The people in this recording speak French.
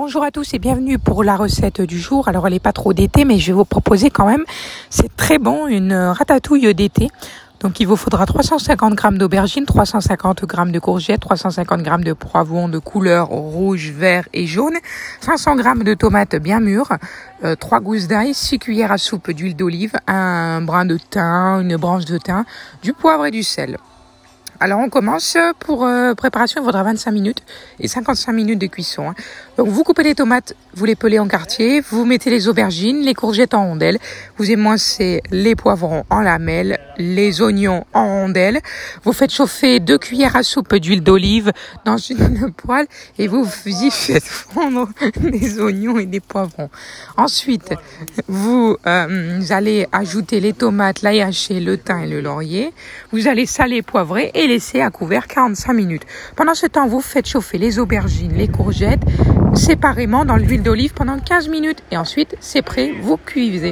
Bonjour à tous et bienvenue pour la recette du jour. Alors elle n'est pas trop d'été mais je vais vous proposer quand même, c'est très bon, une ratatouille d'été. Donc il vous faudra 350 g d'aubergines, 350 g de courgettes, 350 g de poivrons de couleur rouge, vert et jaune, 500 g de tomates bien mûres, 3 euh, gousses d'ail, 6 cuillères à soupe d'huile d'olive, un brin de thym, une branche de thym, du poivre et du sel. Alors on commence pour euh, préparation, il faudra 25 minutes et 55 minutes de cuisson. Hein. Donc vous coupez les tomates, vous les pelez en quartier, vous mettez les aubergines, les courgettes en rondelles, vous émoncez les poivrons en lamelles, les oignons en rondelles, vous faites chauffer deux cuillères à soupe d'huile d'olive dans une poêle et vous y faites fondre les oignons et des poivrons. Ensuite, vous, euh, allez ajouter les tomates, l'ail haché, le thym et le laurier. Vous allez saler, poivrer et laisser à couvert 45 minutes. Pendant ce temps, vous faites chauffer les aubergines, les courgettes séparément dans l'huile d'olive pendant 15 minutes et ensuite c'est prêt, vous cuisez.